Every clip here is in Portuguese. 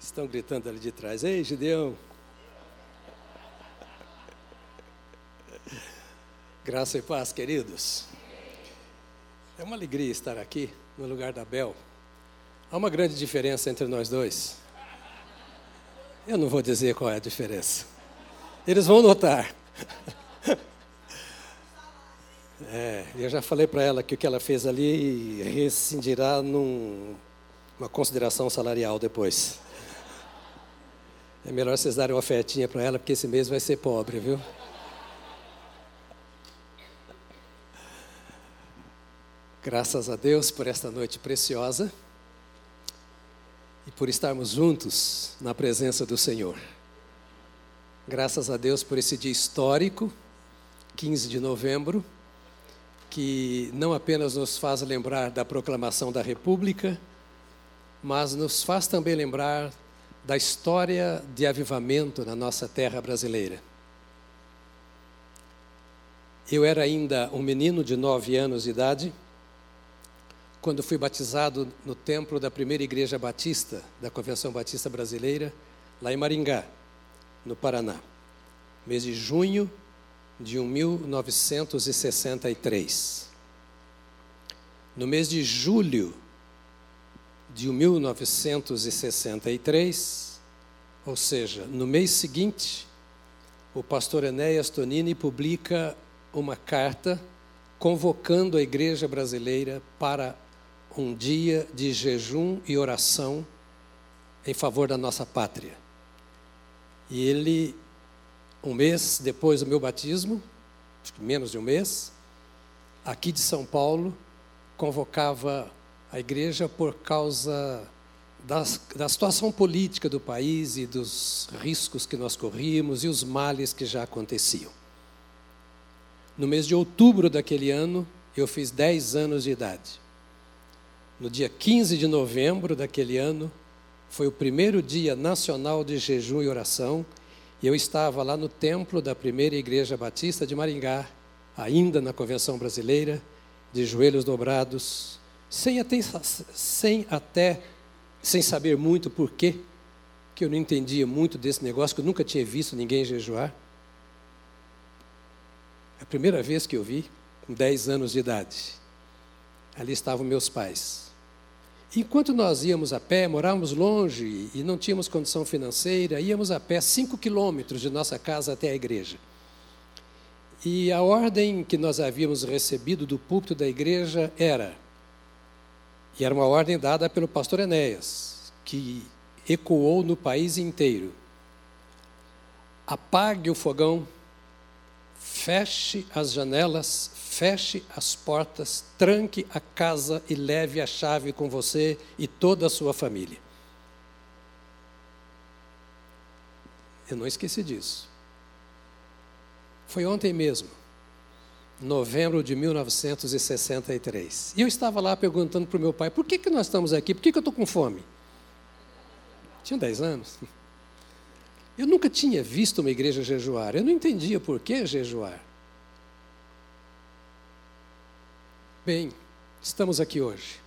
Estão gritando ali de trás. Ei, Gideão! Graça e paz, queridos. É uma alegria estar aqui no lugar da Bel. Há uma grande diferença entre nós dois. Eu não vou dizer qual é a diferença. Eles vão notar. É, eu já falei para ela que o que ela fez ali rescindirá numa num, consideração salarial depois. É melhor vocês darem uma ofertinha para ela, porque esse mês vai ser pobre, viu? Graças a Deus por esta noite preciosa e por estarmos juntos na presença do Senhor. Graças a Deus por esse dia histórico, 15 de novembro, que não apenas nos faz lembrar da proclamação da República, mas nos faz também lembrar da história de avivamento na nossa terra brasileira. Eu era ainda um menino de nove anos de idade quando fui batizado no templo da primeira igreja batista da Convenção Batista Brasileira, lá em Maringá, no Paraná, mês de junho de 1963. No mês de julho de 1963, ou seja, no mês seguinte, o pastor Enéas Tonini publica uma carta convocando a igreja brasileira para um dia de jejum e oração em favor da nossa pátria. E ele, um mês depois do meu batismo, acho que menos de um mês, aqui de São Paulo, convocava a igreja por causa das, da situação política do país e dos riscos que nós corríamos e os males que já aconteciam. No mês de outubro daquele ano, eu fiz 10 anos de idade no dia 15 de novembro daquele ano, foi o primeiro dia nacional de jejum e oração, e eu estava lá no templo da primeira igreja batista de Maringá, ainda na convenção brasileira, de joelhos dobrados, sem até, sem até sem saber muito por quê, que eu não entendia muito desse negócio, que eu nunca tinha visto ninguém jejuar. A primeira vez que eu vi, com 10 anos de idade. Ali estavam meus pais. Enquanto nós íamos a pé, morávamos longe e não tínhamos condição financeira, íamos a pé cinco quilômetros de nossa casa até a igreja. E a ordem que nós havíamos recebido do púlpito da igreja era, e era uma ordem dada pelo pastor Enéas, que ecoou no país inteiro: apague o fogão, feche as janelas, feche as portas, tranque a casa e leve a chave com você e toda a sua família. Eu não esqueci disso. Foi ontem mesmo, novembro de 1963. E eu estava lá perguntando para o meu pai: por que, que nós estamos aqui? Por que, que eu estou com fome? Tinha 10 anos. Eu nunca tinha visto uma igreja jejuar. Eu não entendia por que jejuar. Bem, estamos aqui hoje.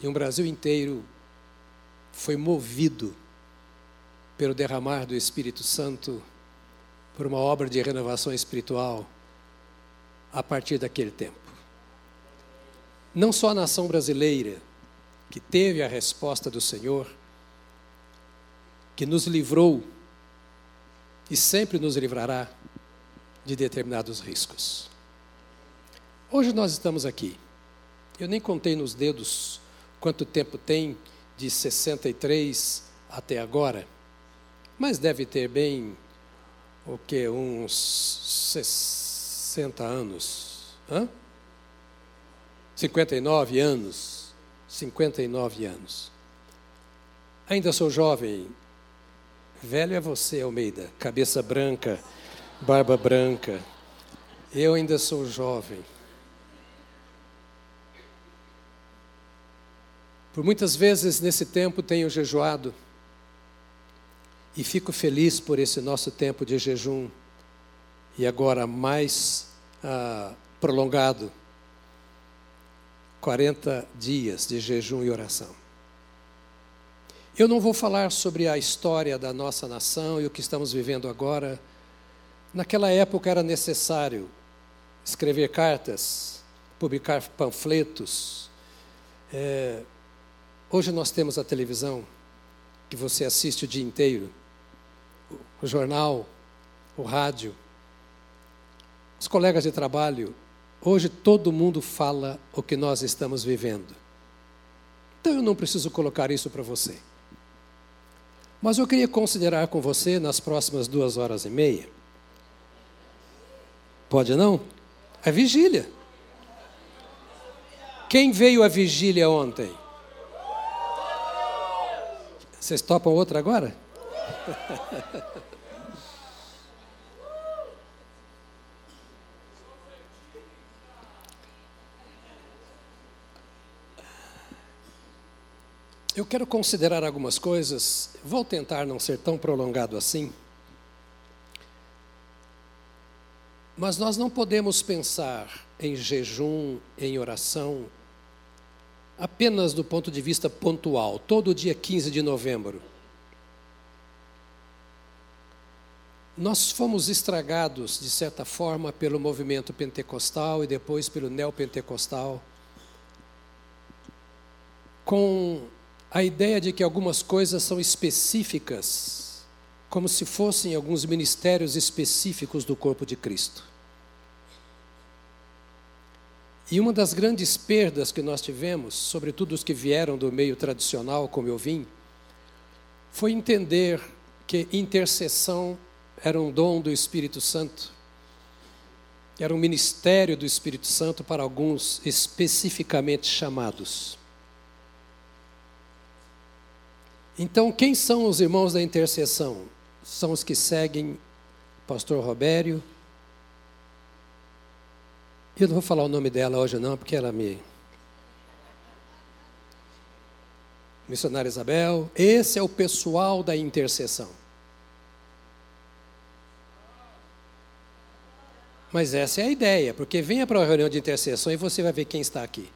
E um Brasil inteiro foi movido pelo derramar do Espírito Santo por uma obra de renovação espiritual a partir daquele tempo. Não só a nação brasileira, que teve a resposta do Senhor, que nos livrou e sempre nos livrará de determinados riscos. Hoje nós estamos aqui. Eu nem contei nos dedos quanto tempo tem de 63 até agora, mas deve ter bem o que uns 60 anos, hã? 59 anos, 59 anos. Ainda sou jovem. Velho é você, Almeida, cabeça branca, barba branca. Eu ainda sou jovem. Por muitas vezes nesse tempo tenho jejuado e fico feliz por esse nosso tempo de jejum e agora mais ah, prolongado 40 dias de jejum e oração. Eu não vou falar sobre a história da nossa nação e o que estamos vivendo agora. Naquela época era necessário escrever cartas, publicar panfletos. É, hoje nós temos a televisão, que você assiste o dia inteiro, o jornal, o rádio. Os colegas de trabalho, hoje todo mundo fala o que nós estamos vivendo. Então eu não preciso colocar isso para você. Mas eu queria considerar com você nas próximas duas horas e meia. Pode não? A vigília. Quem veio à vigília ontem? Vocês topam outra agora? Eu quero considerar algumas coisas, vou tentar não ser tão prolongado assim. Mas nós não podemos pensar em jejum, em oração, apenas do ponto de vista pontual, todo dia 15 de novembro. Nós fomos estragados, de certa forma, pelo movimento pentecostal e depois pelo neopentecostal, com a ideia de que algumas coisas são específicas, como se fossem alguns ministérios específicos do corpo de Cristo. E uma das grandes perdas que nós tivemos, sobretudo os que vieram do meio tradicional, como eu vim, foi entender que intercessão era um dom do Espírito Santo, era um ministério do Espírito Santo para alguns especificamente chamados. Então, quem são os irmãos da intercessão? São os que seguem pastor Robério. Eu não vou falar o nome dela hoje não, porque ela me Missionária Isabel, esse é o pessoal da intercessão. Mas essa é a ideia, porque venha para a reunião de intercessão e você vai ver quem está aqui.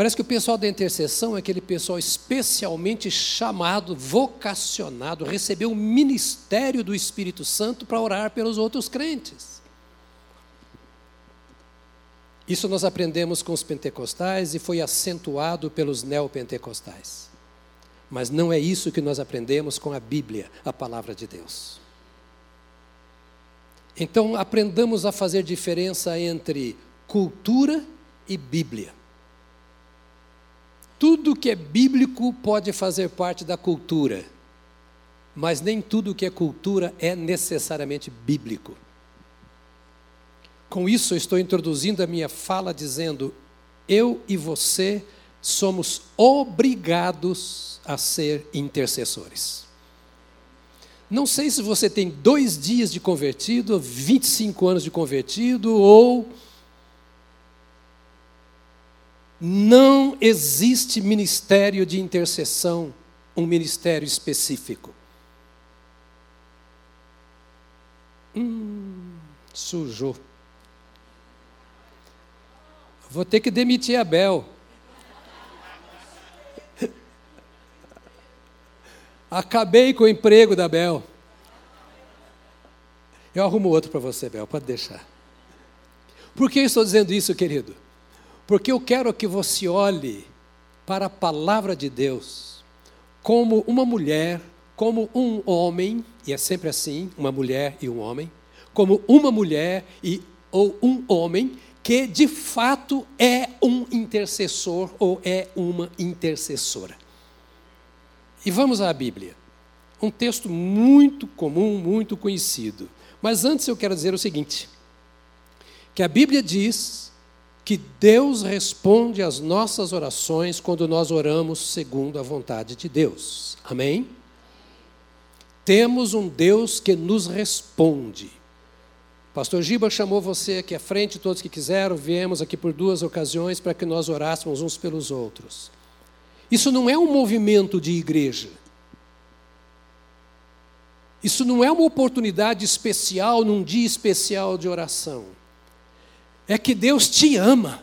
Parece que o pessoal da intercessão é aquele pessoal especialmente chamado, vocacionado, recebeu o ministério do Espírito Santo para orar pelos outros crentes. Isso nós aprendemos com os pentecostais e foi acentuado pelos neopentecostais. Mas não é isso que nós aprendemos com a Bíblia, a palavra de Deus. Então, aprendamos a fazer diferença entre cultura e Bíblia. Tudo que é bíblico pode fazer parte da cultura, mas nem tudo que é cultura é necessariamente bíblico. Com isso, eu estou introduzindo a minha fala dizendo: eu e você somos obrigados a ser intercessores. Não sei se você tem dois dias de convertido, 25 anos de convertido, ou não existe ministério de intercessão, um ministério específico. Hum, sujou. Vou ter que demitir a Bel. Acabei com o emprego da Bel. Eu arrumo outro para você, Bel, pode deixar. Por que eu estou dizendo isso, querido? Porque eu quero que você olhe para a palavra de Deus como uma mulher, como um homem, e é sempre assim, uma mulher e um homem, como uma mulher e ou um homem que de fato é um intercessor ou é uma intercessora. E vamos à Bíblia. Um texto muito comum, muito conhecido. Mas antes eu quero dizer o seguinte: que a Bíblia diz que Deus responde às nossas orações quando nós oramos segundo a vontade de Deus. Amém? Temos um Deus que nos responde. Pastor Giba chamou você aqui à frente, todos que quiseram, viemos aqui por duas ocasiões para que nós orássemos uns pelos outros. Isso não é um movimento de igreja. Isso não é uma oportunidade especial num dia especial de oração é que Deus te ama.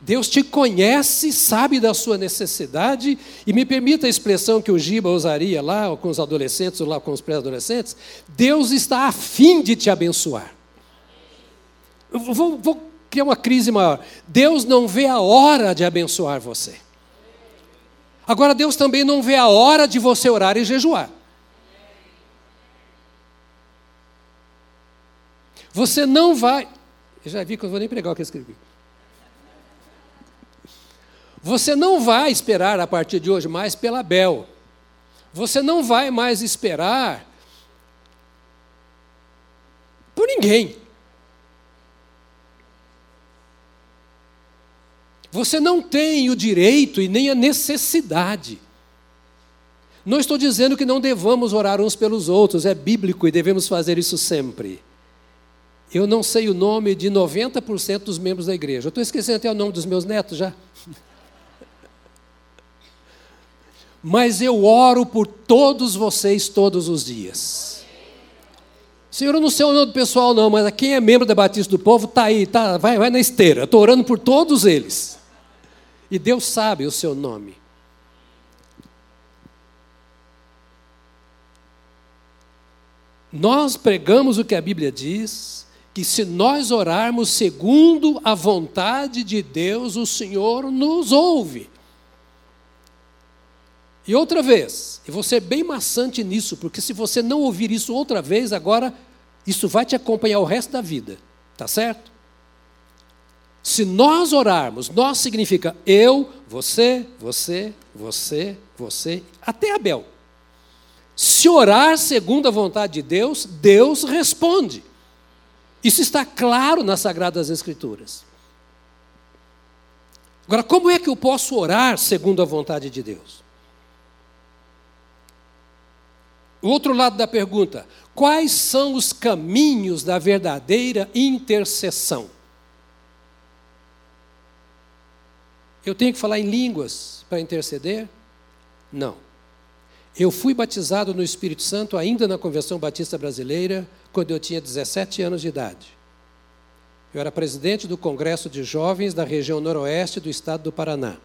Deus te conhece, sabe da sua necessidade, e me permita a expressão que o Giba usaria lá com os adolescentes ou lá com os pré-adolescentes: Deus está afim de te abençoar. Vou, vou criar uma crise maior. Deus não vê a hora de abençoar você. Agora, Deus também não vê a hora de você orar e jejuar. Você não vai. Eu já vi que eu não vou nem pregar o que eu escrevi. Você não vai esperar a partir de hoje mais pela Bel. Você não vai mais esperar por ninguém. Você não tem o direito e nem a necessidade. Não estou dizendo que não devamos orar uns pelos outros, é bíblico e devemos fazer isso sempre. Eu não sei o nome de 90% dos membros da igreja. Eu estou esquecendo até o nome dos meus netos já. mas eu oro por todos vocês todos os dias. Senhor, eu não sei o nome do pessoal, não, mas quem é membro da Batista do Povo está aí, tá, vai, vai na esteira. Estou orando por todos eles. E Deus sabe o seu nome. Nós pregamos o que a Bíblia diz, que se nós orarmos segundo a vontade de Deus, o Senhor nos ouve. E outra vez, e você é bem maçante nisso, porque se você não ouvir isso outra vez, agora isso vai te acompanhar o resto da vida, tá certo? Se nós orarmos, nós significa eu, você, você, você, você, até Abel. Se orar segundo a vontade de Deus, Deus responde. Isso está claro nas Sagradas Escrituras. Agora, como é que eu posso orar segundo a vontade de Deus? O outro lado da pergunta: quais são os caminhos da verdadeira intercessão? Eu tenho que falar em línguas para interceder? Não. Eu fui batizado no Espírito Santo ainda na Convenção Batista Brasileira, quando eu tinha 17 anos de idade. Eu era presidente do Congresso de Jovens da região noroeste do estado do Paraná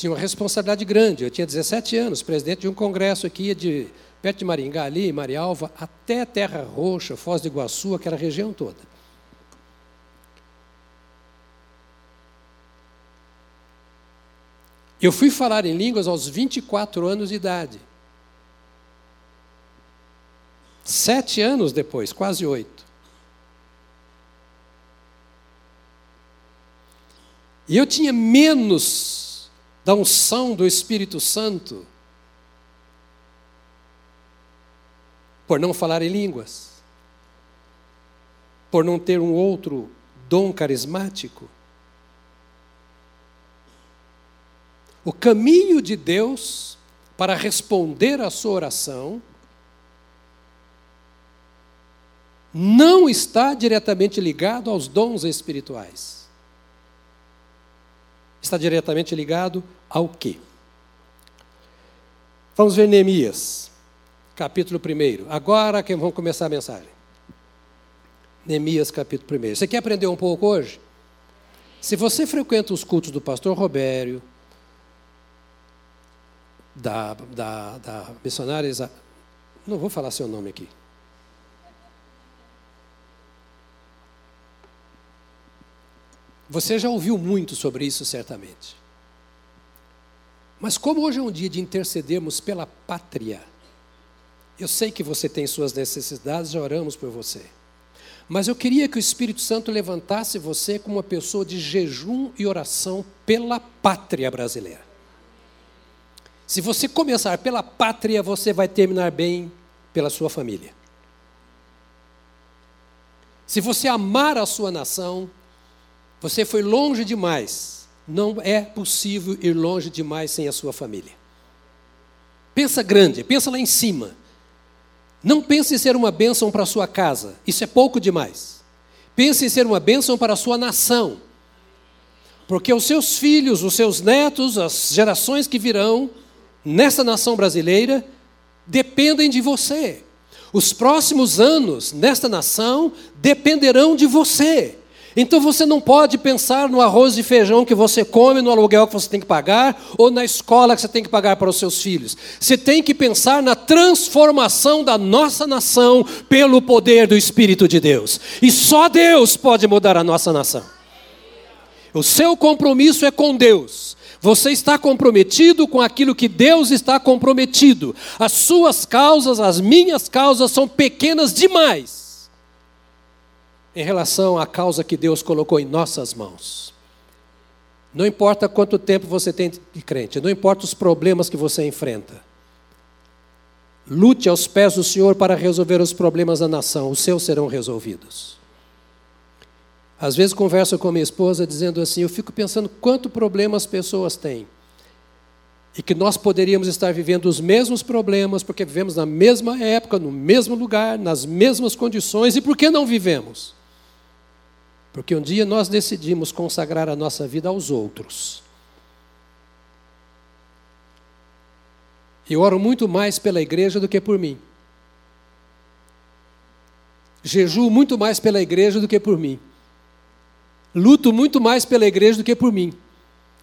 tinha uma responsabilidade grande. Eu tinha 17 anos, presidente de um congresso aqui de perto de Maringá, ali, Marialva, até Terra Roxa, Foz do Iguaçu, aquela região toda. Eu fui falar em línguas aos 24 anos de idade. Sete anos depois, quase oito. E eu tinha menos da unção do Espírito Santo, por não falar em línguas, por não ter um outro dom carismático. O caminho de Deus para responder à sua oração não está diretamente ligado aos dons espirituais está diretamente ligado ao quê? Vamos ver Neemias, capítulo 1. Agora que vamos começar a mensagem. Neemias, capítulo 1. Você quer aprender um pouco hoje? Se você frequenta os cultos do pastor Robério, da, da, da missionária Isa... Não vou falar seu nome aqui. Você já ouviu muito sobre isso, certamente. Mas como hoje é um dia de intercedermos pela pátria, eu sei que você tem suas necessidades, já oramos por você. Mas eu queria que o Espírito Santo levantasse você como uma pessoa de jejum e oração pela pátria brasileira. Se você começar pela pátria, você vai terminar bem pela sua família. Se você amar a sua nação, você foi longe demais. Não é possível ir longe demais sem a sua família. Pensa grande, pensa lá em cima. Não pense em ser uma bênção para a sua casa, isso é pouco demais. Pense em ser uma bênção para a sua nação. Porque os seus filhos, os seus netos, as gerações que virão nessa nação brasileira dependem de você. Os próximos anos nesta nação dependerão de você. Então você não pode pensar no arroz e feijão que você come, no aluguel que você tem que pagar, ou na escola que você tem que pagar para os seus filhos. Você tem que pensar na transformação da nossa nação pelo poder do Espírito de Deus. E só Deus pode mudar a nossa nação. O seu compromisso é com Deus. Você está comprometido com aquilo que Deus está comprometido. As suas causas, as minhas causas são pequenas demais em relação à causa que Deus colocou em nossas mãos. Não importa quanto tempo você tem de crente, não importa os problemas que você enfrenta. Lute aos pés do Senhor para resolver os problemas da nação, os seus serão resolvidos. Às vezes converso com minha esposa dizendo assim: eu fico pensando quanto problema as pessoas têm. E que nós poderíamos estar vivendo os mesmos problemas, porque vivemos na mesma época, no mesmo lugar, nas mesmas condições, e por que não vivemos? Porque um dia nós decidimos consagrar a nossa vida aos outros. Eu oro muito mais pela igreja do que por mim. Jejuo muito mais pela igreja do que por mim. Luto muito mais pela igreja do que por mim.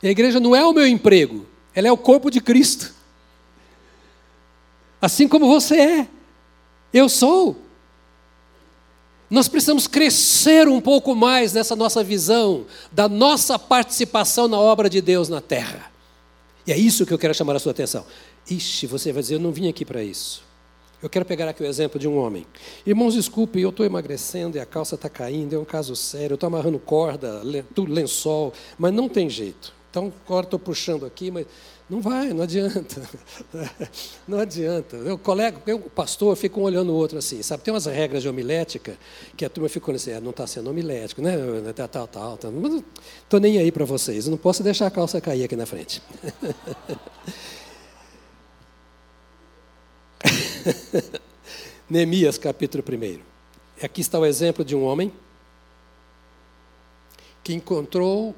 E a igreja não é o meu emprego, ela é o corpo de Cristo. Assim como você é, eu sou. Nós precisamos crescer um pouco mais nessa nossa visão da nossa participação na obra de Deus na terra. E é isso que eu quero chamar a sua atenção. Ixi, você vai dizer, eu não vim aqui para isso. Eu quero pegar aqui o exemplo de um homem. Irmãos, desculpe, eu estou emagrecendo e a calça está caindo, é um caso sério, eu estou amarrando corda, lençol, mas não tem jeito. Então, agora estou puxando aqui, mas não vai, não adianta. Não adianta. O colega, o pastor fica um olhando o outro assim, sabe? Tem umas regras de homilética que a turma fica assim, ah, não está sendo homilético, né? Tal, tal, tal. tal. Não estou nem aí para vocês, eu não posso deixar a calça cair aqui na frente. Neemias, capítulo 1. Aqui está o exemplo de um homem que encontrou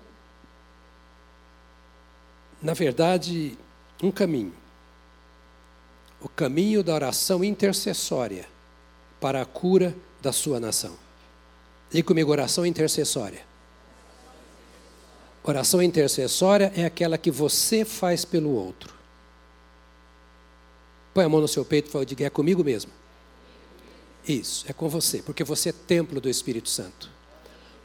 na verdade, um caminho. O caminho da oração intercessória para a cura da sua nação. E comigo, oração intercessória. Oração intercessória é aquela que você faz pelo outro. Põe a mão no seu peito e diga: é comigo mesmo. Isso, é com você, porque você é templo do Espírito Santo.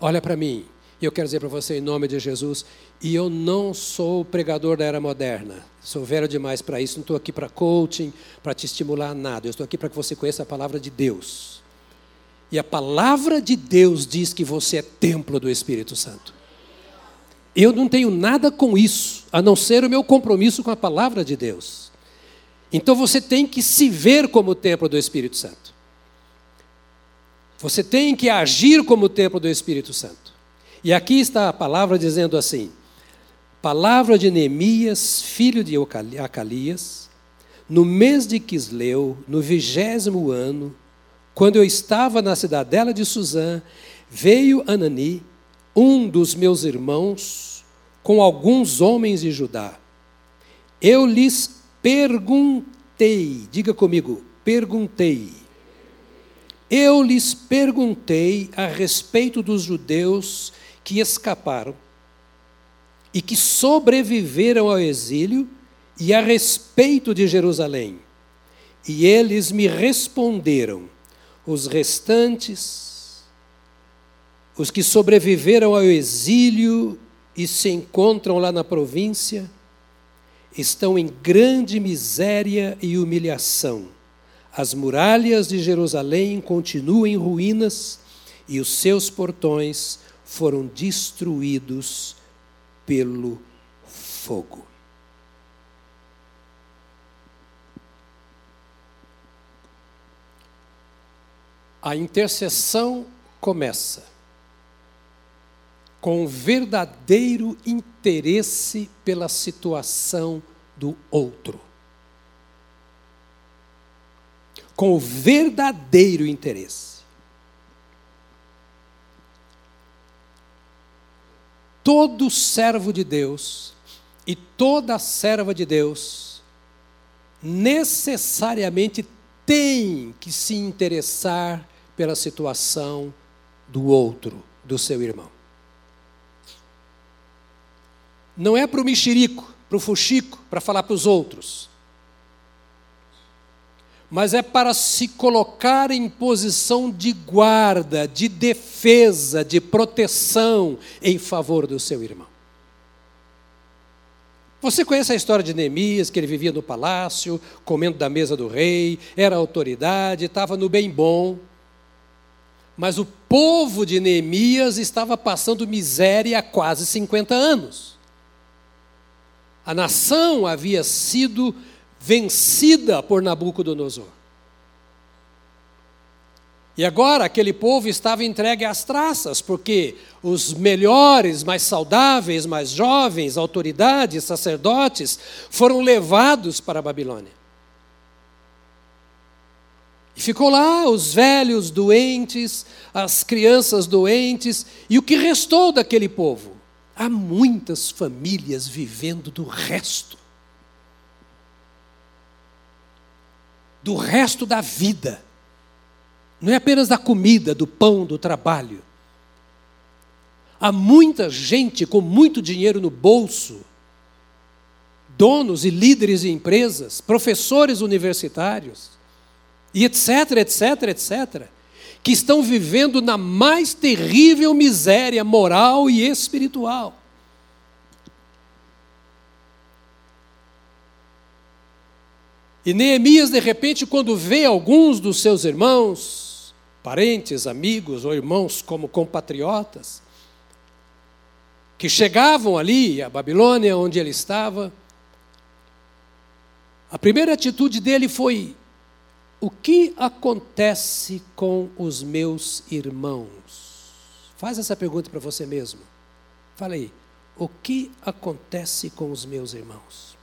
Olha para mim, e eu quero dizer para você, em nome de Jesus, e eu não sou pregador da era moderna. Sou velho demais para isso. Não estou aqui para coaching, para te estimular nada. Eu estou aqui para que você conheça a palavra de Deus. E a palavra de Deus diz que você é templo do Espírito Santo. Eu não tenho nada com isso, a não ser o meu compromisso com a palavra de Deus. Então você tem que se ver como templo do Espírito Santo. Você tem que agir como templo do Espírito Santo. E aqui está a palavra dizendo assim: palavra de Neemias, filho de Acalias, no mês de Quisleu, no vigésimo ano, quando eu estava na cidadela de Suzã, veio Anani, um dos meus irmãos, com alguns homens de Judá. Eu lhes perguntei, diga comigo, perguntei. Eu lhes perguntei a respeito dos judeus que escaparam e que sobreviveram ao exílio e a respeito de Jerusalém. E eles me responderam: os restantes, os que sobreviveram ao exílio e se encontram lá na província, estão em grande miséria e humilhação. As muralhas de Jerusalém continuam em ruínas e os seus portões foram destruídos pelo fogo. A intercessão começa com verdadeiro interesse pela situação do outro. Com o verdadeiro interesse. todo servo de Deus e toda serva de Deus necessariamente tem que se interessar pela situação do outro, do seu irmão. Não é para o mexerico, para o fuxico, para falar para os outros, mas é para se colocar em posição de guarda, de defesa, de proteção em favor do seu irmão. Você conhece a história de Neemias, que ele vivia no palácio, comendo da mesa do rei, era autoridade, estava no bem bom. Mas o povo de Neemias estava passando miséria há quase 50 anos. A nação havia sido vencida por Nabucodonosor. E agora aquele povo estava entregue às traças, porque os melhores, mais saudáveis, mais jovens, autoridades, sacerdotes, foram levados para a Babilônia. E ficou lá os velhos doentes, as crianças doentes, e o que restou daquele povo? Há muitas famílias vivendo do resto. Do resto da vida. Não é apenas da comida, do pão, do trabalho. Há muita gente com muito dinheiro no bolso, donos e líderes de empresas, professores universitários, e etc, etc, etc, que estão vivendo na mais terrível miséria moral e espiritual. E Neemias, de repente, quando vê alguns dos seus irmãos, parentes, amigos ou irmãos como compatriotas, que chegavam ali, a Babilônia, onde ele estava, a primeira atitude dele foi o que acontece com os meus irmãos? Faz essa pergunta para você mesmo. Fala aí. O que acontece com os meus irmãos?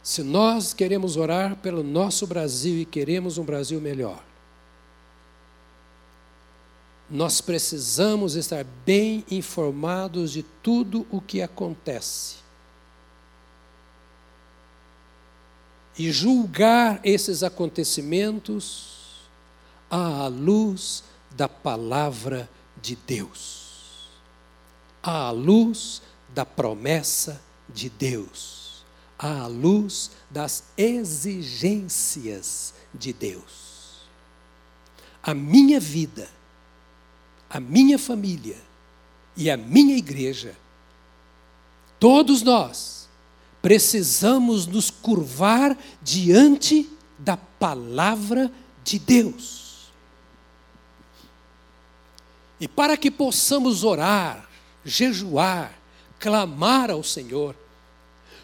Se nós queremos orar pelo nosso Brasil e queremos um Brasil melhor, nós precisamos estar bem informados de tudo o que acontece. E julgar esses acontecimentos à luz da palavra de Deus, à luz da promessa de Deus, à luz das exigências de Deus. A minha vida a minha família e a minha igreja, todos nós precisamos nos curvar diante da palavra de Deus. E para que possamos orar, jejuar, clamar ao Senhor,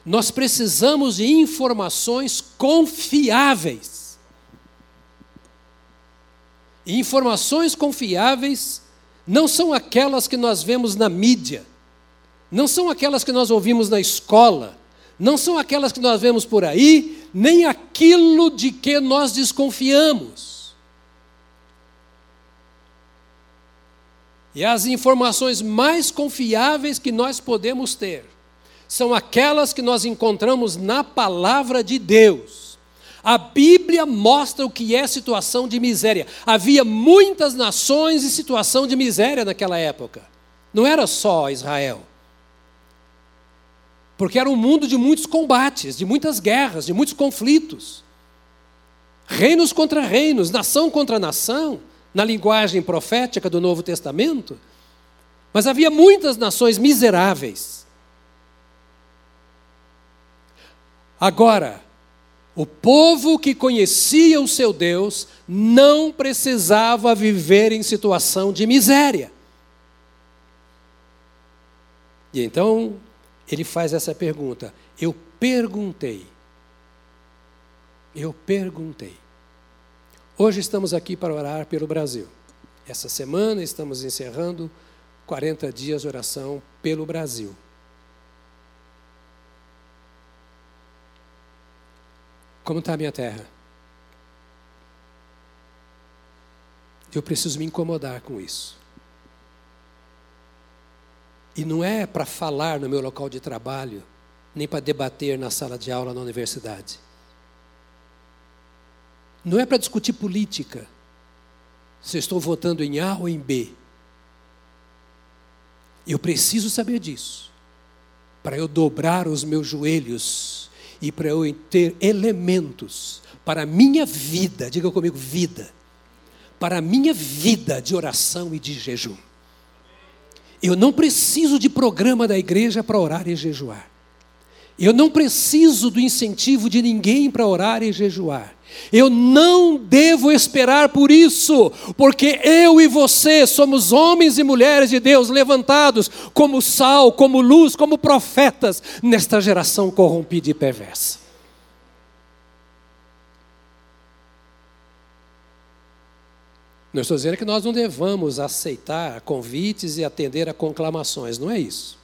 nós precisamos de informações confiáveis. Informações confiáveis não são aquelas que nós vemos na mídia, não são aquelas que nós ouvimos na escola, não são aquelas que nós vemos por aí, nem aquilo de que nós desconfiamos. E as informações mais confiáveis que nós podemos ter são aquelas que nós encontramos na palavra de Deus. A Bíblia mostra o que é situação de miséria. Havia muitas nações em situação de miséria naquela época. Não era só Israel. Porque era um mundo de muitos combates, de muitas guerras, de muitos conflitos. Reinos contra reinos, nação contra nação, na linguagem profética do Novo Testamento. Mas havia muitas nações miseráveis. Agora, o povo que conhecia o seu Deus não precisava viver em situação de miséria. E então ele faz essa pergunta. Eu perguntei. Eu perguntei. Hoje estamos aqui para orar pelo Brasil. Essa semana estamos encerrando 40 dias de oração pelo Brasil. Como está a minha terra? Eu preciso me incomodar com isso. E não é para falar no meu local de trabalho, nem para debater na sala de aula na universidade. Não é para discutir política. se eu estou votando em A ou em B. Eu preciso saber disso, para eu dobrar os meus joelhos e para eu ter elementos para a minha vida, diga comigo, vida, para a minha vida de oração e de jejum. Eu não preciso de programa da igreja para orar e jejuar. Eu não preciso do incentivo de ninguém para orar e jejuar. Eu não devo esperar por isso, porque eu e você somos homens e mulheres de Deus levantados como sal, como luz, como profetas nesta geração corrompida e perversa. Não estou dizendo que nós não devamos aceitar convites e atender a conclamações, não é isso.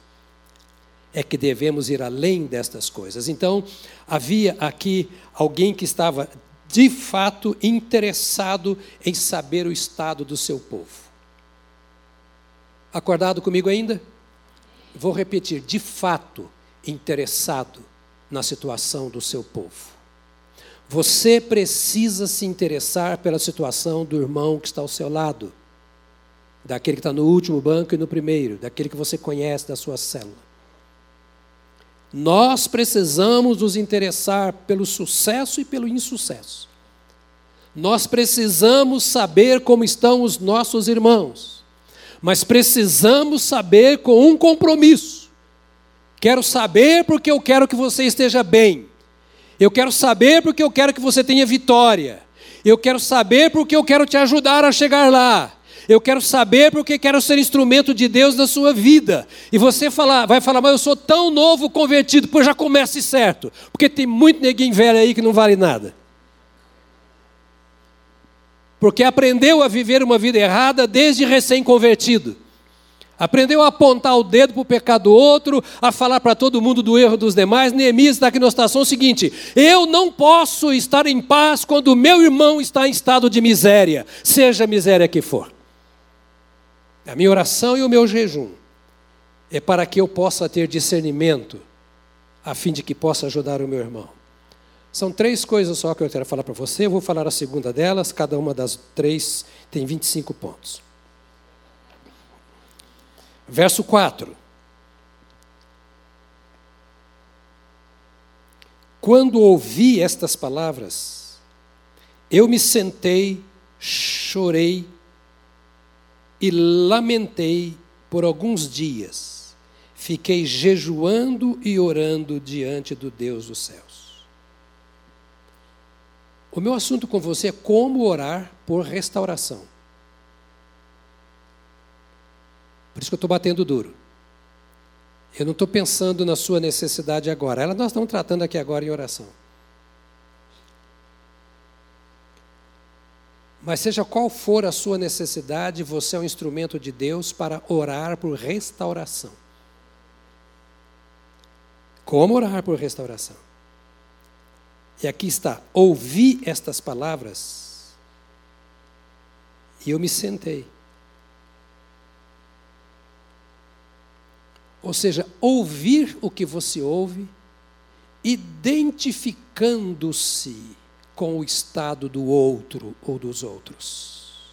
É que devemos ir além destas coisas. Então, havia aqui alguém que estava de fato interessado em saber o estado do seu povo. Acordado comigo ainda? Vou repetir: de fato interessado na situação do seu povo. Você precisa se interessar pela situação do irmão que está ao seu lado, daquele que está no último banco e no primeiro, daquele que você conhece da sua célula. Nós precisamos nos interessar pelo sucesso e pelo insucesso. Nós precisamos saber como estão os nossos irmãos, mas precisamos saber com um compromisso. Quero saber porque eu quero que você esteja bem. Eu quero saber porque eu quero que você tenha vitória. Eu quero saber porque eu quero te ajudar a chegar lá. Eu quero saber porque quero ser instrumento de Deus na sua vida. E você falar, vai falar, mas eu sou tão novo convertido, pois já comece certo. Porque tem muito neguinho velho aí que não vale nada. Porque aprendeu a viver uma vida errada desde recém-convertido. Aprendeu a apontar o dedo para o pecado do outro, a falar para todo mundo do erro dos demais. Neemias está aqui na situação seguinte: eu não posso estar em paz quando meu irmão está em estado de miséria, seja a miséria que for. A minha oração e o meu jejum é para que eu possa ter discernimento, a fim de que possa ajudar o meu irmão. São três coisas só que eu quero falar para você, eu vou falar a segunda delas, cada uma das três tem 25 pontos. Verso 4. Quando ouvi estas palavras, eu me sentei, chorei e lamentei por alguns dias. Fiquei jejuando e orando diante do Deus dos céus. O meu assunto com você é como orar por restauração. Por isso que eu estou batendo duro. Eu não estou pensando na sua necessidade agora. Ela nós estamos tratando aqui agora em oração. Mas seja qual for a sua necessidade, você é um instrumento de Deus para orar por restauração. Como orar por restauração? E aqui está: ouvi estas palavras e eu me sentei. Ou seja, ouvir o que você ouve, identificando-se com o estado do outro ou dos outros.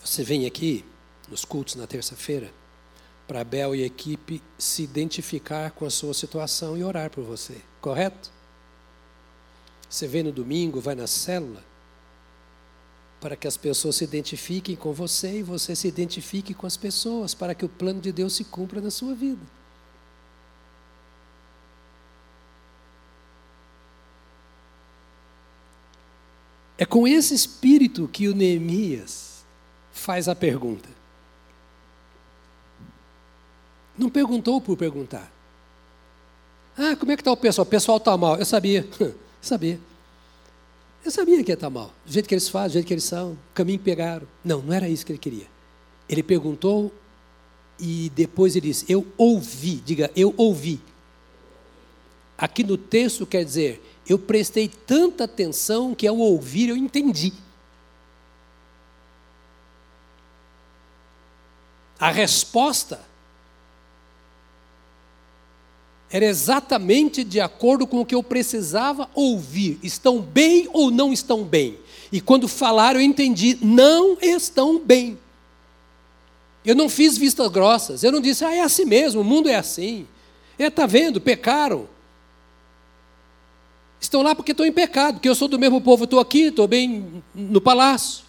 Você vem aqui nos cultos na terça-feira para Bel e equipe se identificar com a sua situação e orar por você, correto? Você vem no domingo, vai na célula, para que as pessoas se identifiquem com você e você se identifique com as pessoas, para que o plano de Deus se cumpra na sua vida. É com esse espírito que o Neemias faz a pergunta. Não perguntou por perguntar. Ah, como é que está o pessoal? O pessoal está mal. Eu sabia. Sabia. Eu sabia que ia estar mal. Do jeito que eles fazem, do jeito que eles são, o caminho que pegaram. Não, não era isso que ele queria. Ele perguntou e depois ele disse: Eu ouvi. Diga, eu ouvi. Aqui no texto quer dizer, eu prestei tanta atenção que ao ouvir eu entendi. A resposta era exatamente de acordo com o que eu precisava ouvir. Estão bem ou não estão bem? E quando falaram, eu entendi: não estão bem. Eu não fiz vistas grossas. Eu não disse, ah, é assim mesmo, o mundo é assim. É, está vendo, pecaram. Estão lá porque estão em pecado, porque eu sou do mesmo povo, estou aqui, estou bem no palácio.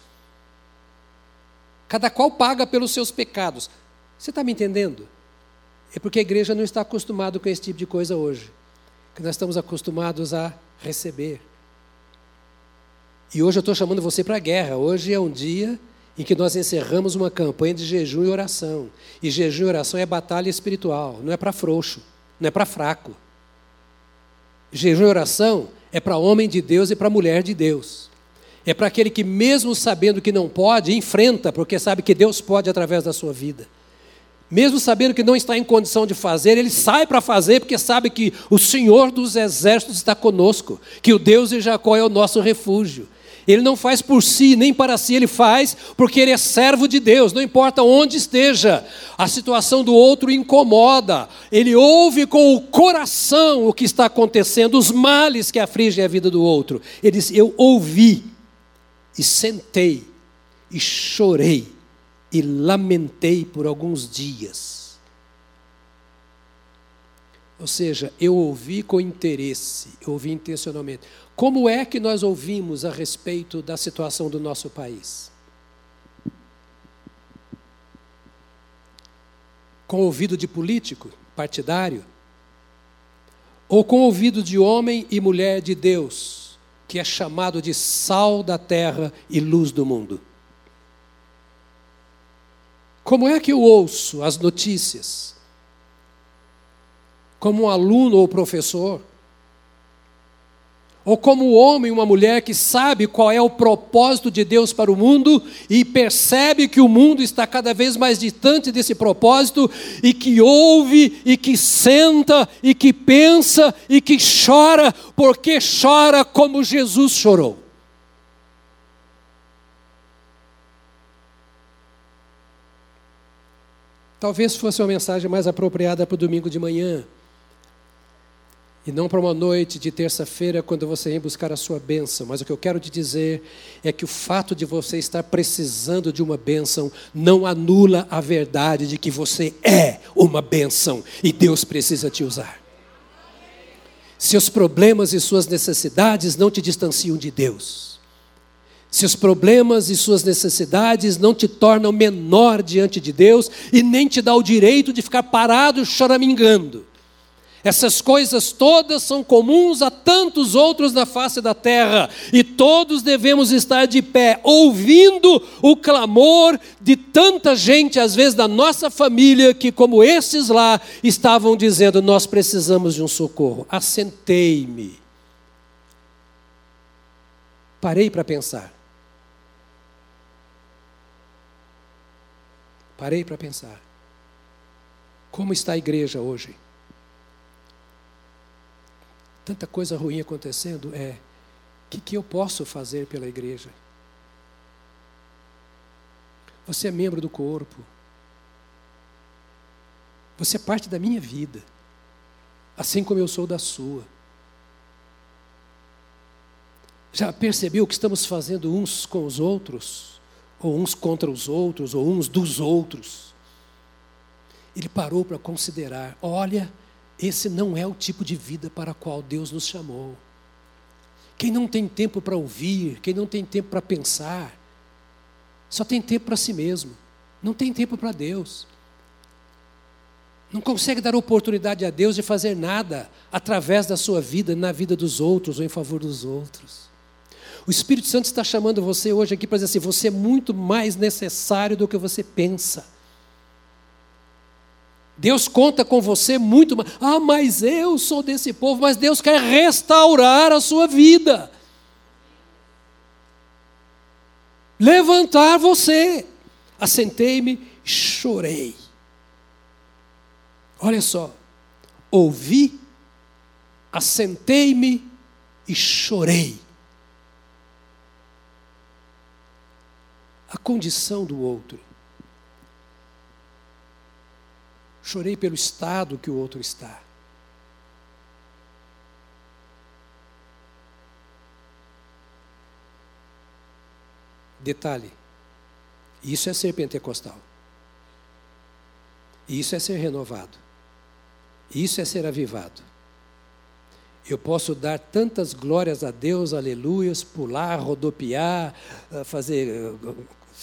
Cada qual paga pelos seus pecados. Você está me entendendo? É porque a igreja não está acostumada com esse tipo de coisa hoje. Que nós estamos acostumados a receber. E hoje eu estou chamando você para a guerra. Hoje é um dia em que nós encerramos uma campanha de jejum e oração. E jejum e oração é batalha espiritual, não é para frouxo, não é para fraco. Jejum e oração é para homem de Deus e para mulher de Deus. É para aquele que, mesmo sabendo que não pode, enfrenta, porque sabe que Deus pode através da sua vida. Mesmo sabendo que não está em condição de fazer, ele sai para fazer, porque sabe que o Senhor dos exércitos está conosco, que o Deus de Jacó é o nosso refúgio. Ele não faz por si, nem para si, ele faz porque ele é servo de Deus, não importa onde esteja. A situação do outro incomoda. Ele ouve com o coração o que está acontecendo, os males que afligem a vida do outro. Ele diz: Eu ouvi, e sentei, e chorei, e lamentei por alguns dias. Ou seja, eu ouvi com interesse, eu ouvi intencionalmente. Como é que nós ouvimos a respeito da situação do nosso país? Com ouvido de político, partidário? Ou com ouvido de homem e mulher de Deus, que é chamado de sal da terra e luz do mundo? Como é que eu ouço as notícias? como um aluno ou professor, ou como um homem, uma mulher que sabe qual é o propósito de Deus para o mundo e percebe que o mundo está cada vez mais distante desse propósito e que ouve e que senta e que pensa e que chora, porque chora como Jesus chorou. Talvez fosse uma mensagem mais apropriada para o domingo de manhã. E não para uma noite de terça-feira, quando você vem buscar a sua bênção. Mas o que eu quero te dizer é que o fato de você estar precisando de uma bênção não anula a verdade de que você é uma bênção e Deus precisa te usar. Seus problemas e suas necessidades não te distanciam de Deus. Seus problemas e suas necessidades não te tornam menor diante de Deus e nem te dá o direito de ficar parado choramingando. Essas coisas todas são comuns a tantos outros na face da terra, e todos devemos estar de pé, ouvindo o clamor de tanta gente, às vezes da nossa família, que, como esses lá, estavam dizendo: Nós precisamos de um socorro. Assentei-me. Parei para pensar. Parei para pensar. Como está a igreja hoje? tanta coisa ruim acontecendo, é: o que, que eu posso fazer pela igreja? Você é membro do corpo. Você é parte da minha vida, assim como eu sou da sua. Já percebeu o que estamos fazendo uns com os outros? Ou uns contra os outros, ou uns dos outros? Ele parou para considerar: olha, esse não é o tipo de vida para a qual Deus nos chamou. Quem não tem tempo para ouvir, quem não tem tempo para pensar, só tem tempo para si mesmo, não tem tempo para Deus. Não consegue dar oportunidade a Deus de fazer nada através da sua vida, na vida dos outros ou em favor dos outros. O Espírito Santo está chamando você hoje aqui para dizer assim: você é muito mais necessário do que você pensa. Deus conta com você muito mais. Ah, mas eu sou desse povo, mas Deus quer restaurar a sua vida. Levantar você. Assentei-me, chorei. Olha só. Ouvi, assentei-me e chorei. a condição do outro. Chorei pelo estado que o outro está. Detalhe: isso é ser pentecostal. Isso é ser renovado. Isso é ser avivado. Eu posso dar tantas glórias a Deus, aleluias, pular, rodopiar, eh, fazer eh,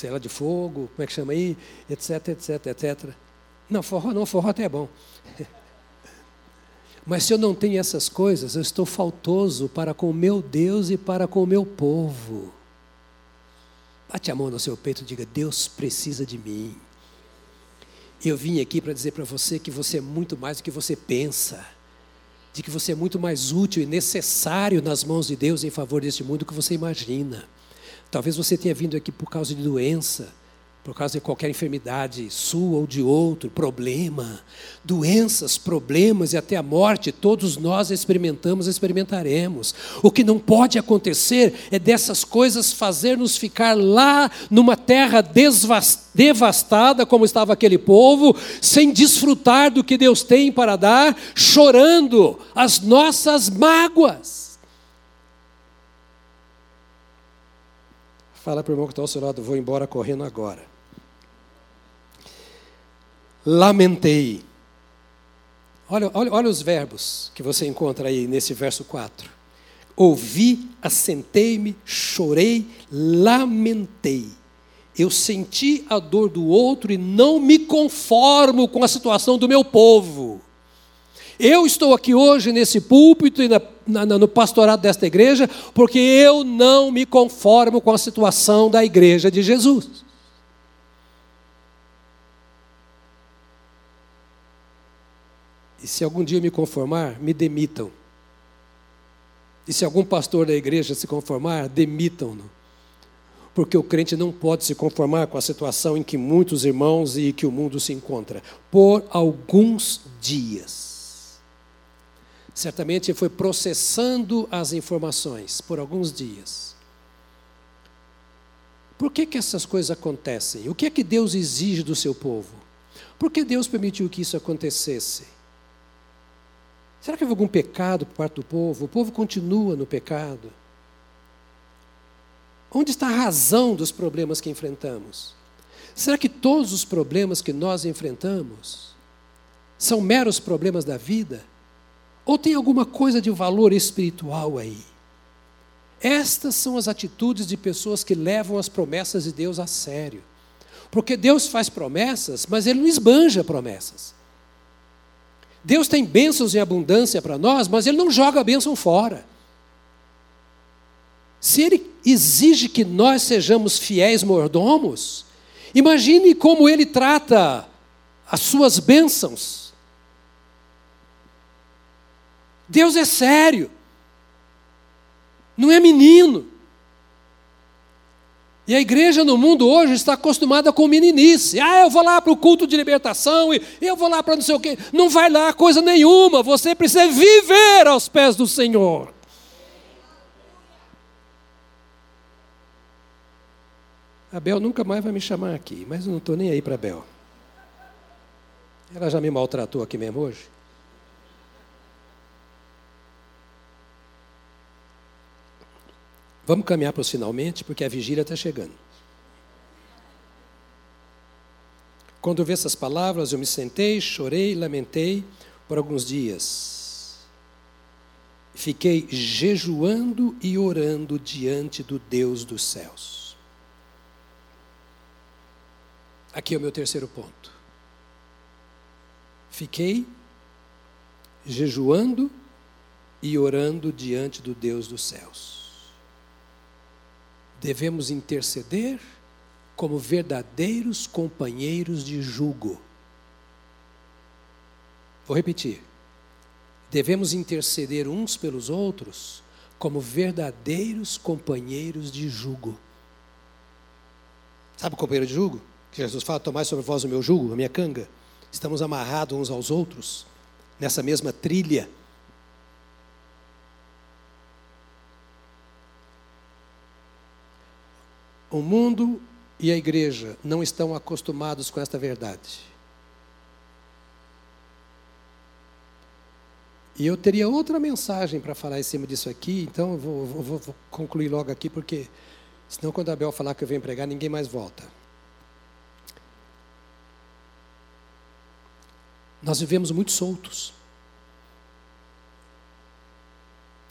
lá, de fogo, como é que chama aí, etc, etc, etc. Não, forró não, forró até é bom. Mas se eu não tenho essas coisas, eu estou faltoso para com o meu Deus e para com o meu povo. Bate a mão no seu peito e diga: Deus precisa de mim. Eu vim aqui para dizer para você que você é muito mais do que você pensa, de que você é muito mais útil e necessário nas mãos de Deus em favor deste mundo do que você imagina. Talvez você tenha vindo aqui por causa de doença, por causa de qualquer enfermidade sua ou de outro, problema, doenças, problemas e até a morte, todos nós experimentamos, experimentaremos. O que não pode acontecer é dessas coisas fazer-nos ficar lá numa terra devastada, como estava aquele povo, sem desfrutar do que Deus tem para dar, chorando as nossas mágoas. Fala para o irmão que está ao seu lado, vou embora correndo agora lamentei. Olha, olha, olha os verbos que você encontra aí nesse verso 4. Ouvi, assentei-me, chorei, lamentei. Eu senti a dor do outro e não me conformo com a situação do meu povo. Eu estou aqui hoje nesse púlpito e na, na, no pastorado desta igreja porque eu não me conformo com a situação da igreja de Jesus. E se algum dia me conformar, me demitam. E se algum pastor da igreja se conformar, demitam-no. Porque o crente não pode se conformar com a situação em que muitos irmãos e que o mundo se encontra. Por alguns dias. Certamente ele foi processando as informações por alguns dias. Por que, que essas coisas acontecem? O que é que Deus exige do seu povo? Por que Deus permitiu que isso acontecesse? Será que houve algum pecado por parte do povo? O povo continua no pecado. Onde está a razão dos problemas que enfrentamos? Será que todos os problemas que nós enfrentamos são meros problemas da vida? Ou tem alguma coisa de valor espiritual aí? Estas são as atitudes de pessoas que levam as promessas de Deus a sério. Porque Deus faz promessas, mas Ele não esbanja promessas. Deus tem bênçãos em abundância para nós, mas Ele não joga a bênção fora. Se Ele exige que nós sejamos fiéis mordomos, imagine como Ele trata as suas bênçãos. Deus é sério, não é menino. E a igreja no mundo hoje está acostumada com meninice. Ah, eu vou lá para o culto de libertação, e eu vou lá para não sei o quê. Não vai lá coisa nenhuma, você precisa viver aos pés do Senhor. A Bel nunca mais vai me chamar aqui, mas eu não estou nem aí para a Bel. Ela já me maltratou aqui mesmo hoje. Vamos caminhar para os finalmente, porque a vigília está chegando. Quando eu vi essas palavras, eu me sentei, chorei, lamentei por alguns dias. Fiquei jejuando e orando diante do Deus dos céus. Aqui é o meu terceiro ponto. Fiquei jejuando e orando diante do Deus dos céus devemos interceder como verdadeiros companheiros de jugo. Vou repetir. Devemos interceder uns pelos outros como verdadeiros companheiros de jugo. Sabe o companheiro de jugo? Que Jesus fala: Tomai sobre vós o meu jugo, a minha canga. Estamos amarrados uns aos outros, nessa mesma trilha. O mundo e a igreja não estão acostumados com esta verdade. E eu teria outra mensagem para falar em cima disso aqui, então eu vou, vou, vou concluir logo aqui, porque Senão, quando a Abel falar que eu venho pregar, ninguém mais volta. Nós vivemos muito soltos.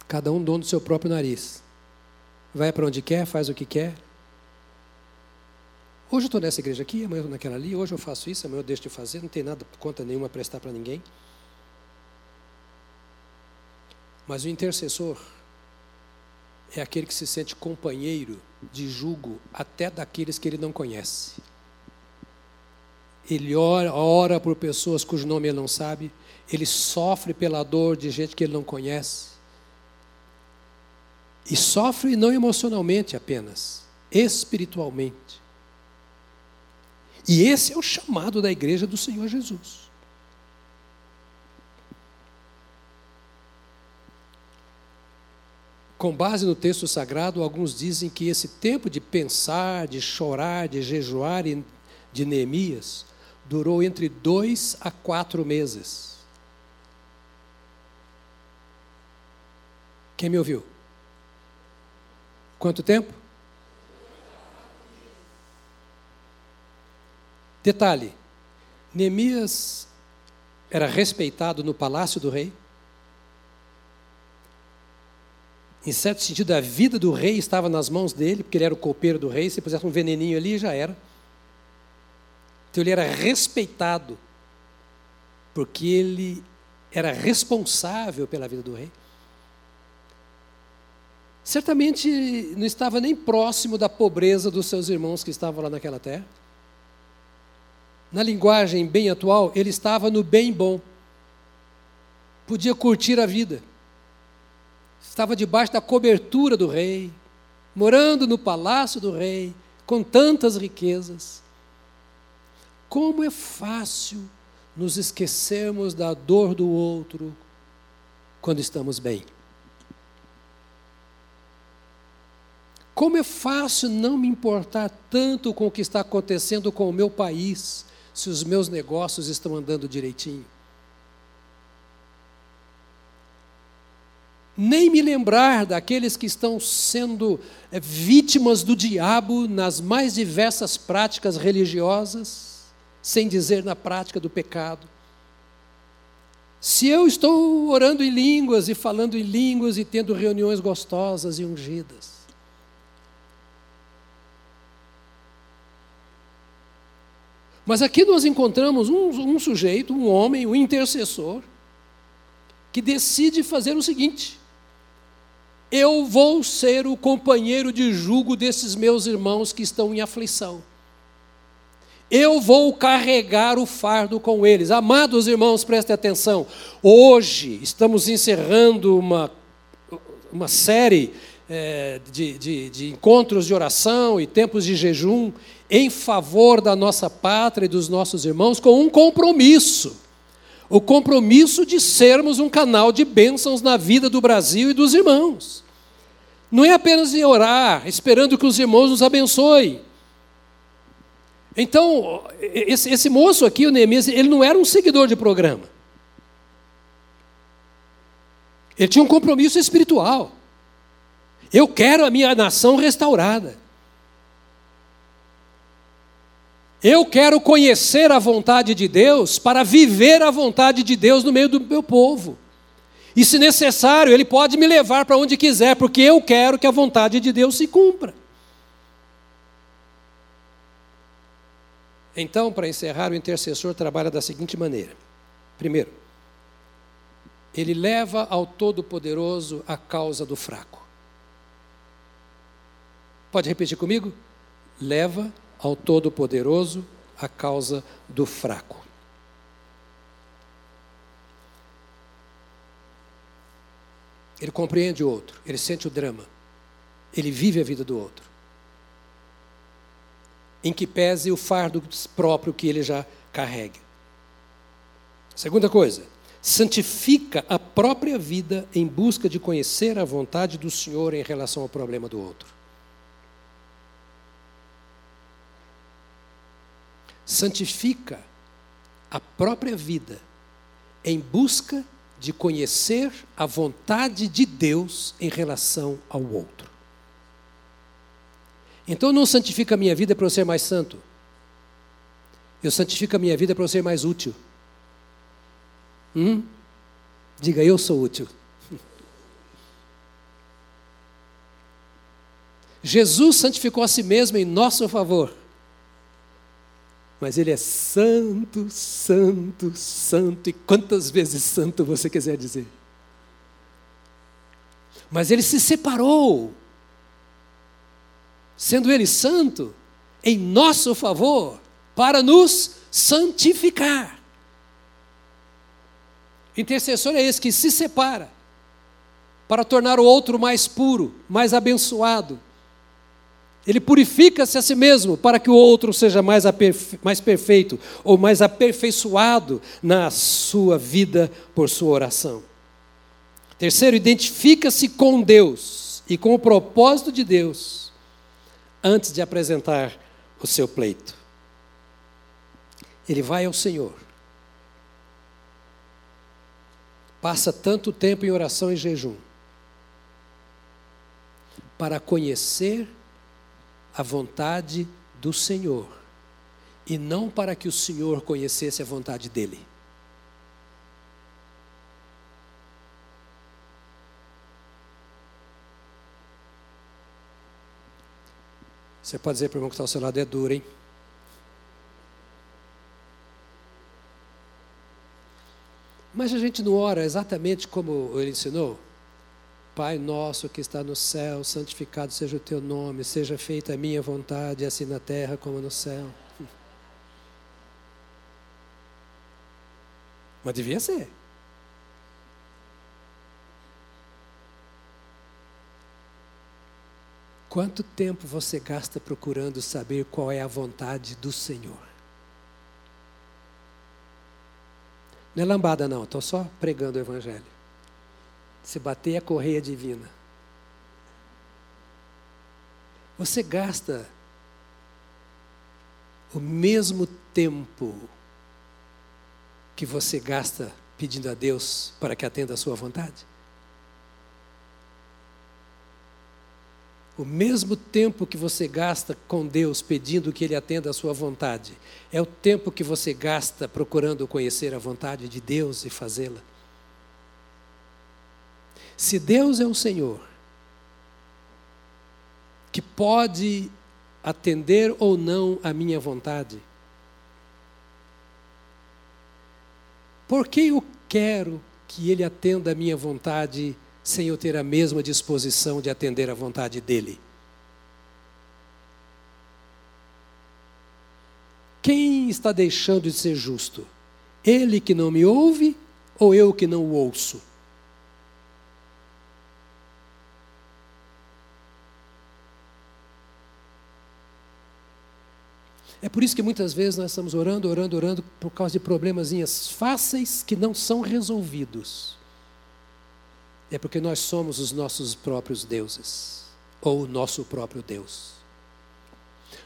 Cada um dono do seu próprio nariz. Vai para onde quer, faz o que quer. Hoje eu estou nessa igreja aqui, amanhã eu estou naquela ali, hoje eu faço isso, amanhã eu deixo de fazer, não tem nada, conta nenhuma a prestar para ninguém. Mas o intercessor é aquele que se sente companheiro de julgo até daqueles que ele não conhece. Ele ora, ora por pessoas cujo nome ele não sabe, ele sofre pela dor de gente que ele não conhece. E sofre não emocionalmente apenas, espiritualmente. E esse é o chamado da igreja do Senhor Jesus. Com base no texto sagrado, alguns dizem que esse tempo de pensar, de chorar, de jejuar de Neemias durou entre dois a quatro meses. Quem me ouviu? Quanto tempo? Detalhe: Neemias era respeitado no palácio do rei. Em certo sentido, a vida do rei estava nas mãos dele, porque ele era o copeiro do rei. Se pusesse um veneninho ali, já era. Então ele era respeitado, porque ele era responsável pela vida do rei. Certamente não estava nem próximo da pobreza dos seus irmãos que estavam lá naquela terra na linguagem bem atual, ele estava no bem bom. Podia curtir a vida. Estava debaixo da cobertura do rei, morando no palácio do rei, com tantas riquezas. Como é fácil nos esquecermos da dor do outro quando estamos bem. Como é fácil não me importar tanto com o que está acontecendo com o meu país, se os meus negócios estão andando direitinho. Nem me lembrar daqueles que estão sendo é, vítimas do diabo nas mais diversas práticas religiosas, sem dizer na prática do pecado. Se eu estou orando em línguas e falando em línguas e tendo reuniões gostosas e ungidas, Mas aqui nós encontramos um, um sujeito, um homem, um intercessor, que decide fazer o seguinte: eu vou ser o companheiro de jugo desses meus irmãos que estão em aflição. Eu vou carregar o fardo com eles. Amados irmãos, prestem atenção. Hoje estamos encerrando uma, uma série é, de, de, de encontros de oração e tempos de jejum em favor da nossa pátria e dos nossos irmãos com um compromisso. O compromisso de sermos um canal de bênçãos na vida do Brasil e dos irmãos. Não é apenas em orar, esperando que os irmãos nos abençoem. Então, esse, esse moço aqui, o Neemias, ele não era um seguidor de programa. Ele tinha um compromisso espiritual. Eu quero a minha nação restaurada. Eu quero conhecer a vontade de Deus para viver a vontade de Deus no meio do meu povo. E se necessário, Ele pode me levar para onde quiser, porque eu quero que a vontade de Deus se cumpra. Então, para encerrar, o intercessor trabalha da seguinte maneira: primeiro, ele leva ao Todo-Poderoso a causa do fraco. Pode repetir comigo? Leva ao Todo-Poderoso a causa do fraco. Ele compreende o outro, ele sente o drama, ele vive a vida do outro. Em que pese o fardo próprio que ele já carrega. Segunda coisa, santifica a própria vida em busca de conhecer a vontade do Senhor em relação ao problema do outro. Santifica a própria vida em busca de conhecer a vontade de Deus em relação ao outro. Então não santifico a minha vida para eu ser mais santo. Eu santifico a minha vida para eu ser mais útil. Hum? Diga, eu sou útil. Jesus santificou a si mesmo em nosso favor. Mas ele é santo, santo, santo, e quantas vezes santo você quiser dizer. Mas ele se separou, sendo ele santo, em nosso favor, para nos santificar. Intercessor é esse que se separa para tornar o outro mais puro, mais abençoado, ele purifica-se a si mesmo para que o outro seja mais, mais perfeito ou mais aperfeiçoado na sua vida por sua oração. Terceiro, identifica-se com Deus e com o propósito de Deus antes de apresentar o seu pleito. Ele vai ao Senhor. Passa tanto tempo em oração e jejum para conhecer a vontade do Senhor e não para que o Senhor conhecesse a vontade dele. Você pode dizer para o irmão que está ao seu lado, é duro, hein? Mas a gente não ora exatamente como ele ensinou? Pai nosso que está no céu, santificado seja o teu nome, seja feita a minha vontade, assim na terra como no céu. Mas devia ser. Quanto tempo você gasta procurando saber qual é a vontade do Senhor? Não é lambada, não, estou só pregando o Evangelho. Se bater a correia divina. Você gasta o mesmo tempo que você gasta pedindo a Deus para que atenda a sua vontade? O mesmo tempo que você gasta com Deus pedindo que Ele atenda a sua vontade, é o tempo que você gasta procurando conhecer a vontade de Deus e fazê-la. Se Deus é o Senhor, que pode atender ou não a minha vontade, por que eu quero que Ele atenda a minha vontade sem eu ter a mesma disposição de atender a vontade dEle? Quem está deixando de ser justo? Ele que não me ouve ou eu que não o ouço? É por isso que muitas vezes nós estamos orando, orando, orando por causa de problemazinhas fáceis que não são resolvidos. É porque nós somos os nossos próprios deuses, ou o nosso próprio Deus.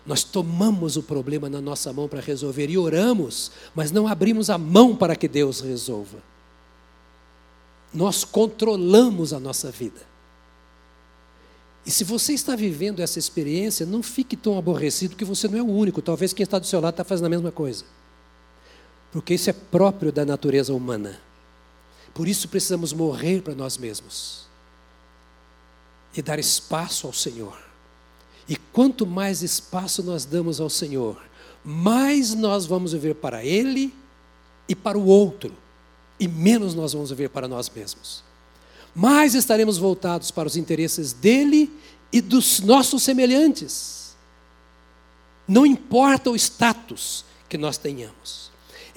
Nós tomamos o problema na nossa mão para resolver e oramos, mas não abrimos a mão para que Deus resolva. Nós controlamos a nossa vida. E se você está vivendo essa experiência, não fique tão aborrecido que você não é o único. Talvez quem está do seu lado está fazendo a mesma coisa. Porque isso é próprio da natureza humana. Por isso precisamos morrer para nós mesmos e dar espaço ao Senhor. E quanto mais espaço nós damos ao Senhor, mais nós vamos viver para Ele e para o outro, e menos nós vamos viver para nós mesmos mais estaremos voltados para os interesses dele e dos nossos semelhantes. Não importa o status que nós tenhamos.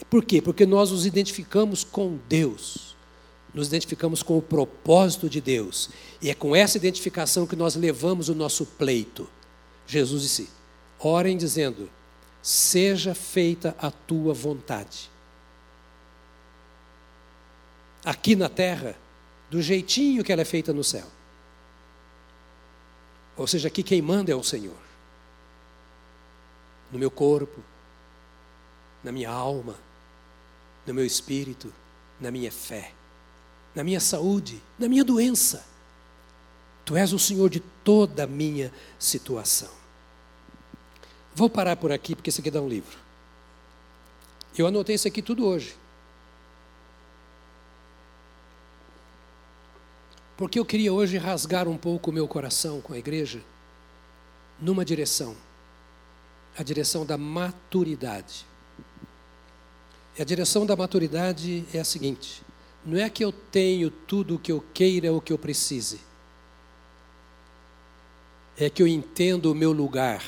Por quê? Porque nós nos identificamos com Deus, nos identificamos com o propósito de Deus, e é com essa identificação que nós levamos o nosso pleito. Jesus disse: orem dizendo: seja feita a tua vontade. Aqui na terra, do jeitinho que ela é feita no céu. Ou seja, aqui quem manda é o Senhor. No meu corpo, na minha alma, no meu espírito, na minha fé, na minha saúde, na minha doença. Tu és o Senhor de toda a minha situação. Vou parar por aqui, porque isso aqui dá um livro. Eu anotei isso aqui tudo hoje. Porque eu queria hoje rasgar um pouco o meu coração com a igreja numa direção a direção da maturidade. E a direção da maturidade é a seguinte: não é que eu tenho tudo o que eu queira ou que eu precise, é que eu entendo o meu lugar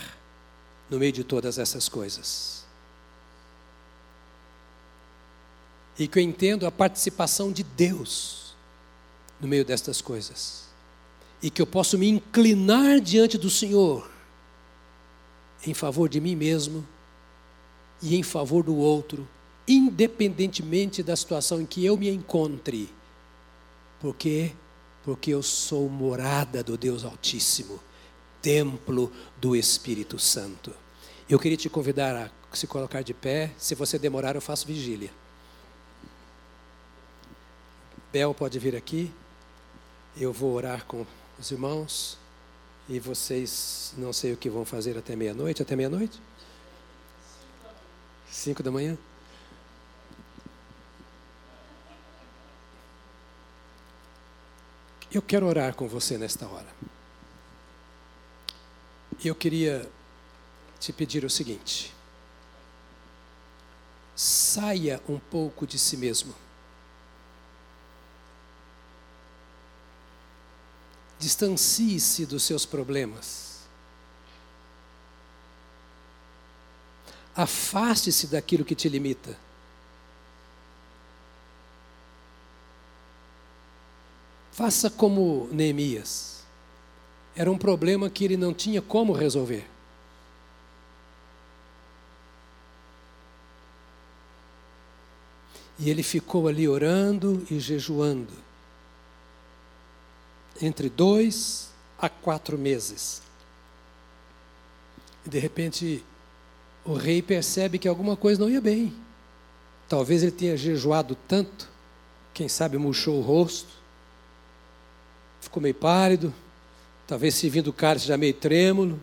no meio de todas essas coisas. E que eu entendo a participação de Deus no meio destas coisas. E que eu posso me inclinar diante do Senhor em favor de mim mesmo e em favor do outro, independentemente da situação em que eu me encontre. Por quê? Porque eu sou morada do Deus Altíssimo, templo do Espírito Santo. Eu queria te convidar a se colocar de pé. Se você demorar, eu faço vigília. Bel pode vir aqui. Eu vou orar com os irmãos. E vocês não sei o que vão fazer até meia-noite. Até meia-noite? Cinco da manhã? Eu quero orar com você nesta hora. Eu queria te pedir o seguinte: saia um pouco de si mesmo. Distancie-se dos seus problemas. Afaste-se daquilo que te limita. Faça como Neemias. Era um problema que ele não tinha como resolver. E ele ficou ali orando e jejuando entre dois a quatro meses. E de repente, o rei percebe que alguma coisa não ia bem. Talvez ele tenha jejuado tanto, quem sabe murchou o rosto, ficou meio pálido, talvez se vindo o cálice já meio trêmulo.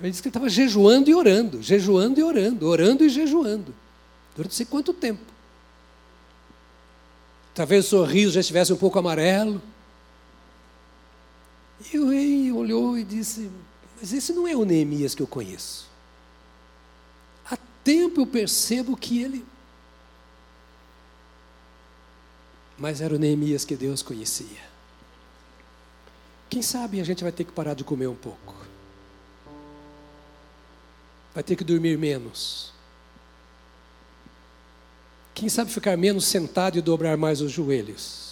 Ele disse que ele estava jejuando e orando, jejuando e orando, orando e jejuando, durante sei quanto tempo. Talvez o sorriso já estivesse um pouco amarelo. E o rei olhou e disse: Mas esse não é o Neemias que eu conheço. Há tempo eu percebo que ele. Mas era o Neemias que Deus conhecia. Quem sabe a gente vai ter que parar de comer um pouco. Vai ter que dormir menos. Quem sabe ficar menos sentado e dobrar mais os joelhos.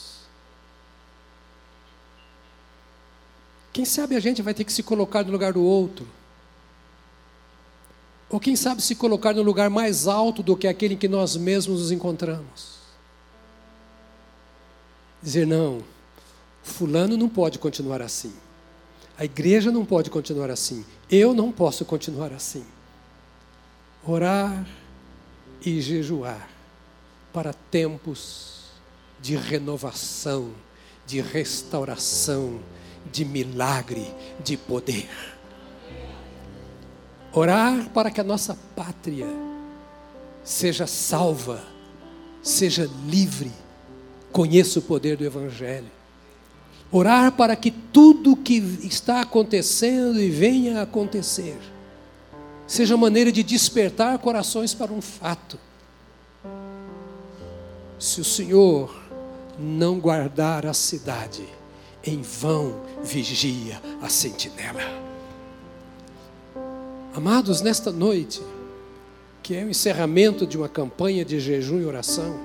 Quem sabe a gente vai ter que se colocar no lugar do outro. Ou quem sabe se colocar no lugar mais alto do que aquele em que nós mesmos nos encontramos. Dizer, não, Fulano não pode continuar assim. A igreja não pode continuar assim. Eu não posso continuar assim. Orar e jejuar para tempos de renovação, de restauração, de milagre, de poder. Orar para que a nossa pátria seja salva, seja livre, conheça o poder do Evangelho. Orar para que tudo que está acontecendo e venha a acontecer seja maneira de despertar corações para um fato. Se o Senhor não guardar a cidade, em vão vigia a sentinela. Amados, nesta noite, que é o encerramento de uma campanha de jejum e oração,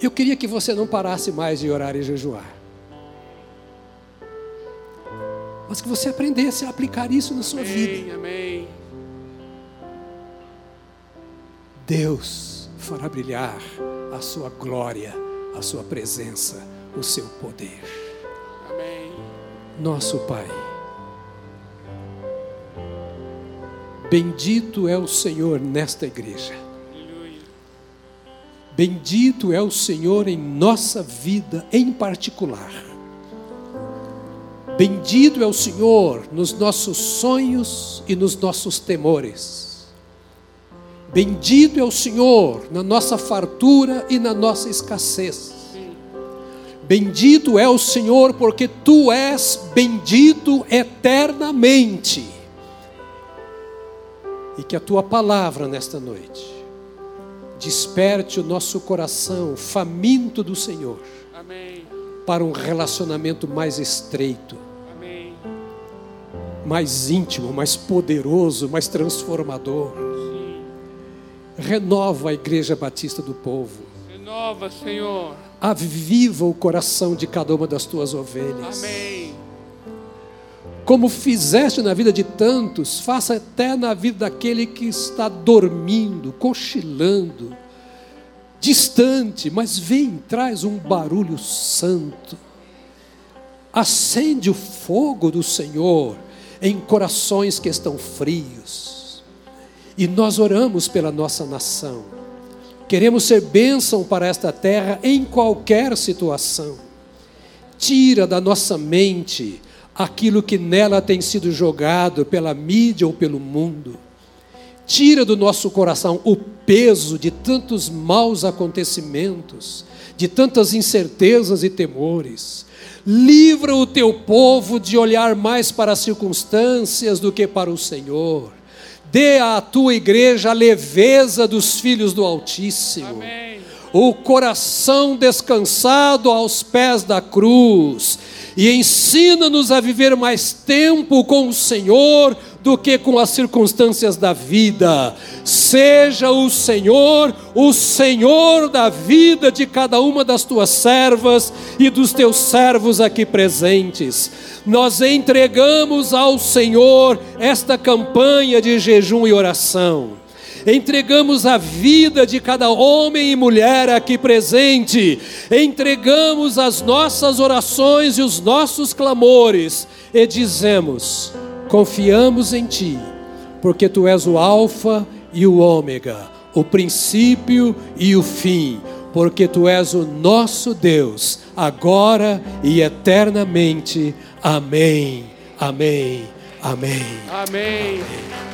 eu queria que você não parasse mais de orar e jejuar, mas que você aprendesse a aplicar isso na sua amém, vida. Amém. Deus fará brilhar a sua glória, a sua presença o seu poder. Amém. Nosso Pai, bendito é o Senhor nesta igreja. Bendito é o Senhor em nossa vida em particular. Bendito é o Senhor nos nossos sonhos e nos nossos temores. Bendito é o Senhor na nossa fartura e na nossa escassez. Bendito é o Senhor, porque tu és bendito eternamente. E que a tua palavra nesta noite desperte o nosso coração faminto do Senhor Amém. para um relacionamento mais estreito, Amém. mais íntimo, mais poderoso, mais transformador. Sim. Renova a Igreja Batista do Povo. Renova, Senhor. Aviva o coração de cada uma das tuas ovelhas. Amém. Como fizeste na vida de tantos, faça até na vida daquele que está dormindo, cochilando, distante, mas vem, traz um barulho santo. Acende o fogo do Senhor em corações que estão frios. E nós oramos pela nossa nação. Queremos ser bênção para esta terra em qualquer situação. Tira da nossa mente aquilo que nela tem sido jogado pela mídia ou pelo mundo. Tira do nosso coração o peso de tantos maus acontecimentos, de tantas incertezas e temores. Livra o teu povo de olhar mais para as circunstâncias do que para o Senhor. Dê à tua igreja a leveza dos filhos do Altíssimo Amém. o coração descansado aos pés da cruz, e ensina-nos a viver mais tempo com o Senhor do que com as circunstâncias da vida. Seja o Senhor o Senhor da vida de cada uma das tuas servas e dos teus servos aqui presentes. Nós entregamos ao Senhor esta campanha de jejum e oração entregamos a vida de cada homem e mulher aqui presente, entregamos as nossas orações e os nossos clamores e dizemos: confiamos em Ti, porque Tu és o Alfa e o Ômega, o princípio e o fim, porque Tu és o nosso Deus, agora e eternamente. Amém. Amém. Amém. Amém.